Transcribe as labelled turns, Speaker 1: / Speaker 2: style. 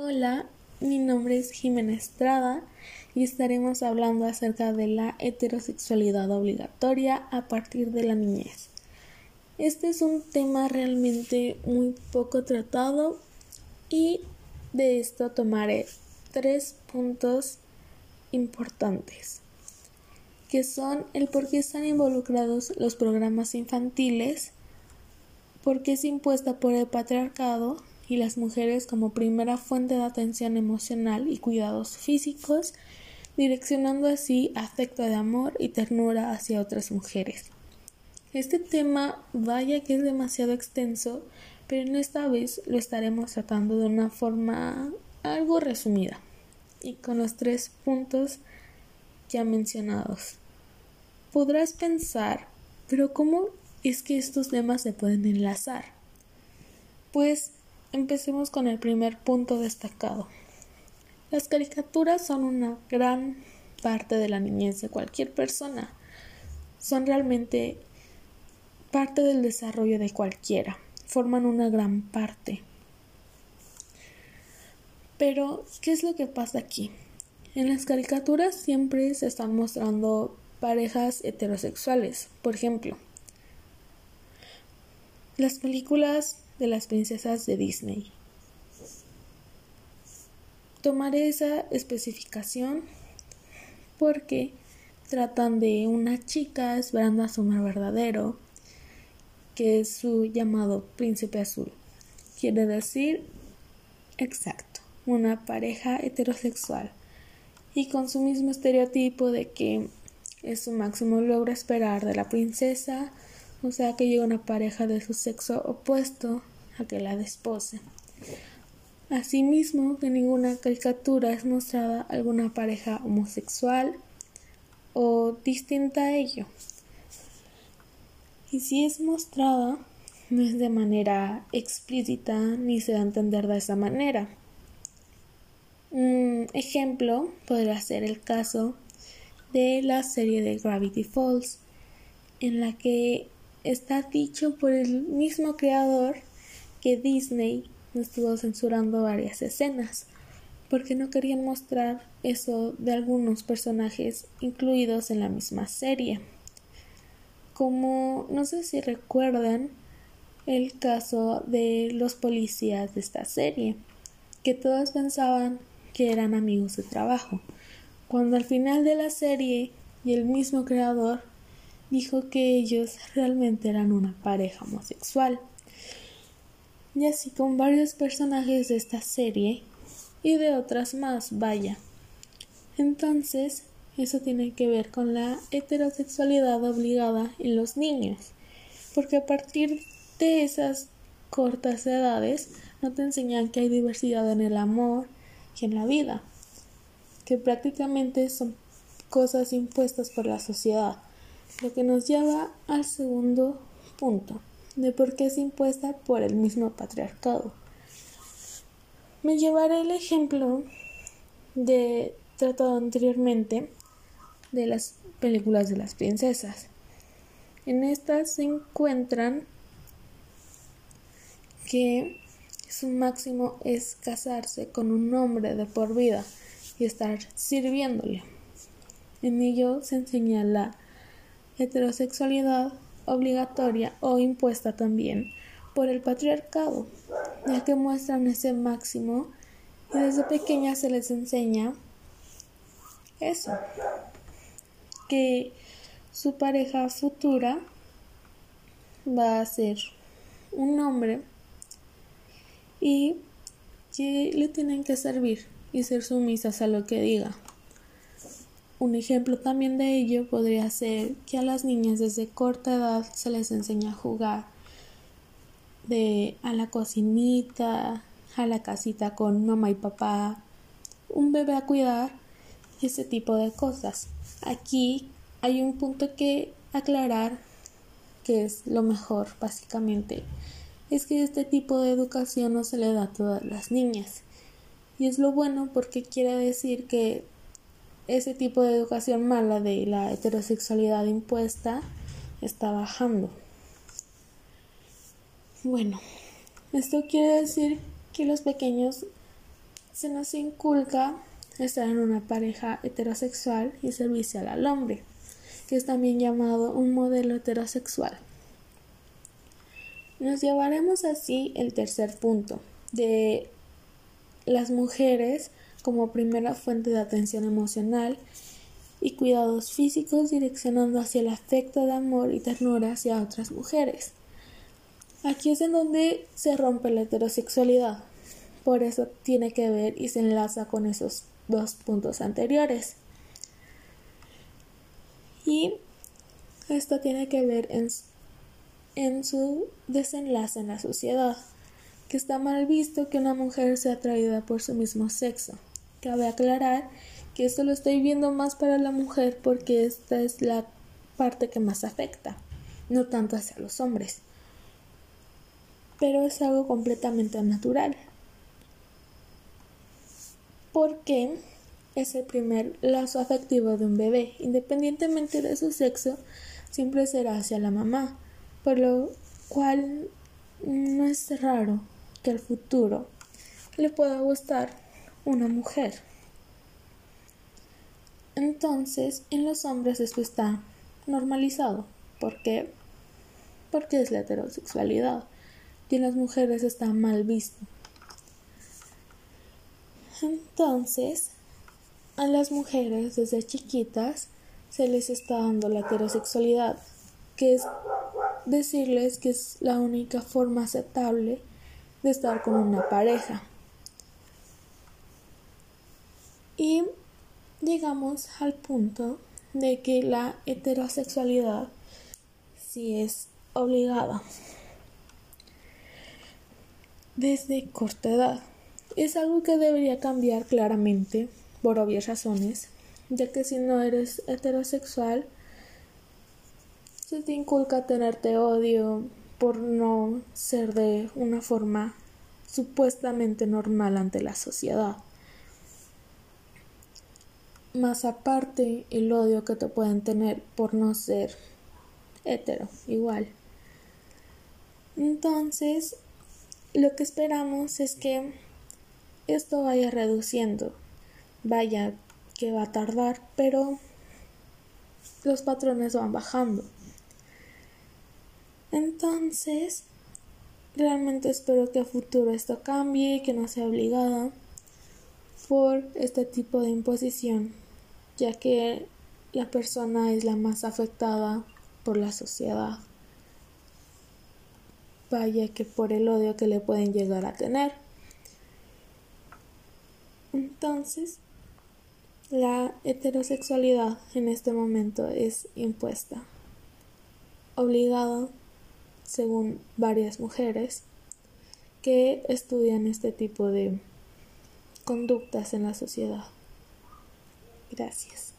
Speaker 1: Hola, mi nombre es Jimena Estrada y estaremos hablando acerca de la heterosexualidad obligatoria a partir de la niñez. Este es un tema realmente muy poco tratado y de esto tomaré tres puntos importantes, que son el por qué están involucrados los programas infantiles, por qué es impuesta por el patriarcado y las mujeres como primera fuente de atención emocional y cuidados físicos, direccionando así afecto de amor y ternura hacia otras mujeres. Este tema vaya que es demasiado extenso, pero en esta vez lo estaremos tratando de una forma algo resumida y con los tres puntos ya mencionados. Podrás pensar, pero ¿cómo es que estos temas se pueden enlazar? Pues Empecemos con el primer punto destacado. Las caricaturas son una gran parte de la niñez de cualquier persona. Son realmente parte del desarrollo de cualquiera. Forman una gran parte. Pero, ¿qué es lo que pasa aquí? En las caricaturas siempre se están mostrando parejas heterosexuales. Por ejemplo, las películas de las princesas de Disney. Tomaré esa especificación porque tratan de una chica esperando a su amor verdadero, que es su llamado príncipe azul. Quiere decir, exacto, una pareja heterosexual y con su mismo estereotipo de que es su máximo logro esperar de la princesa o sea que llega una pareja de su sexo opuesto a que la despose. Asimismo, que ninguna caricatura es mostrada alguna pareja homosexual o distinta a ello. Y si es mostrada, no es de manera explícita ni se da a entender de esa manera. Un ejemplo podría ser el caso de la serie de Gravity Falls, en la que está dicho por el mismo creador que Disney estuvo censurando varias escenas porque no querían mostrar eso de algunos personajes incluidos en la misma serie. Como no sé si recuerdan el caso de los policías de esta serie, que todos pensaban que eran amigos de trabajo, cuando al final de la serie y el mismo creador dijo que ellos realmente eran una pareja homosexual. Y así con varios personajes de esta serie y de otras más, vaya. Entonces, eso tiene que ver con la heterosexualidad obligada en los niños, porque a partir de esas cortas edades no te enseñan que hay diversidad en el amor y en la vida, que prácticamente son cosas impuestas por la sociedad lo que nos lleva al segundo punto, de por qué es impuesta por el mismo patriarcado. Me llevaré el ejemplo de tratado anteriormente de las películas de las princesas. En estas se encuentran que su máximo es casarse con un hombre de por vida y estar sirviéndole. En ello se enseña la heterosexualidad obligatoria o impuesta también por el patriarcado, ya que muestran ese máximo y desde pequeña se les enseña eso, que su pareja futura va a ser un hombre y que le tienen que servir y ser sumisas a lo que diga. Un ejemplo también de ello podría ser que a las niñas desde corta edad se les enseña a jugar de a la cocinita, a la casita con mamá y papá, un bebé a cuidar ese tipo de cosas. Aquí hay un punto que aclarar que es lo mejor básicamente es que este tipo de educación no se le da a todas las niñas y es lo bueno porque quiere decir que ese tipo de educación mala de la heterosexualidad impuesta está bajando. Bueno, esto quiere decir que los pequeños se nos inculca estar en una pareja heterosexual y servicial al hombre, que es también llamado un modelo heterosexual. Nos llevaremos así el tercer punto de las mujeres como primera fuente de atención emocional y cuidados físicos direccionando hacia el afecto de amor y ternura hacia otras mujeres. Aquí es en donde se rompe la heterosexualidad. Por eso tiene que ver y se enlaza con esos dos puntos anteriores. Y esto tiene que ver en, en su desenlace en la sociedad, que está mal visto que una mujer sea atraída por su mismo sexo. Cabe aclarar que esto lo estoy viendo más para la mujer porque esta es la parte que más afecta, no tanto hacia los hombres. Pero es algo completamente natural. Porque es el primer lazo afectivo de un bebé, independientemente de su sexo, siempre será hacia la mamá, por lo cual no es raro que al futuro le pueda gustar una mujer. Entonces, en los hombres esto está normalizado. ¿Por qué? Porque es la heterosexualidad. Y en las mujeres está mal visto. Entonces, a las mujeres desde chiquitas se les está dando la heterosexualidad, que es decirles que es la única forma aceptable de estar con una pareja. Y llegamos al punto de que la heterosexualidad sí es obligada desde corta edad. Es algo que debería cambiar claramente por obvias razones, ya que si no eres heterosexual se te inculca tenerte odio por no ser de una forma supuestamente normal ante la sociedad más aparte el odio que te pueden tener por no ser hetero, igual. Entonces, lo que esperamos es que esto vaya reduciendo, vaya que va a tardar, pero los patrones van bajando. Entonces, realmente espero que a futuro esto cambie, que no sea obligada por este tipo de imposición, ya que la persona es la más afectada por la sociedad. Vaya que por el odio que le pueden llegar a tener. Entonces, la heterosexualidad en este momento es impuesta, obligada, según varias mujeres que estudian este tipo de conductas en la sociedad. Gracias.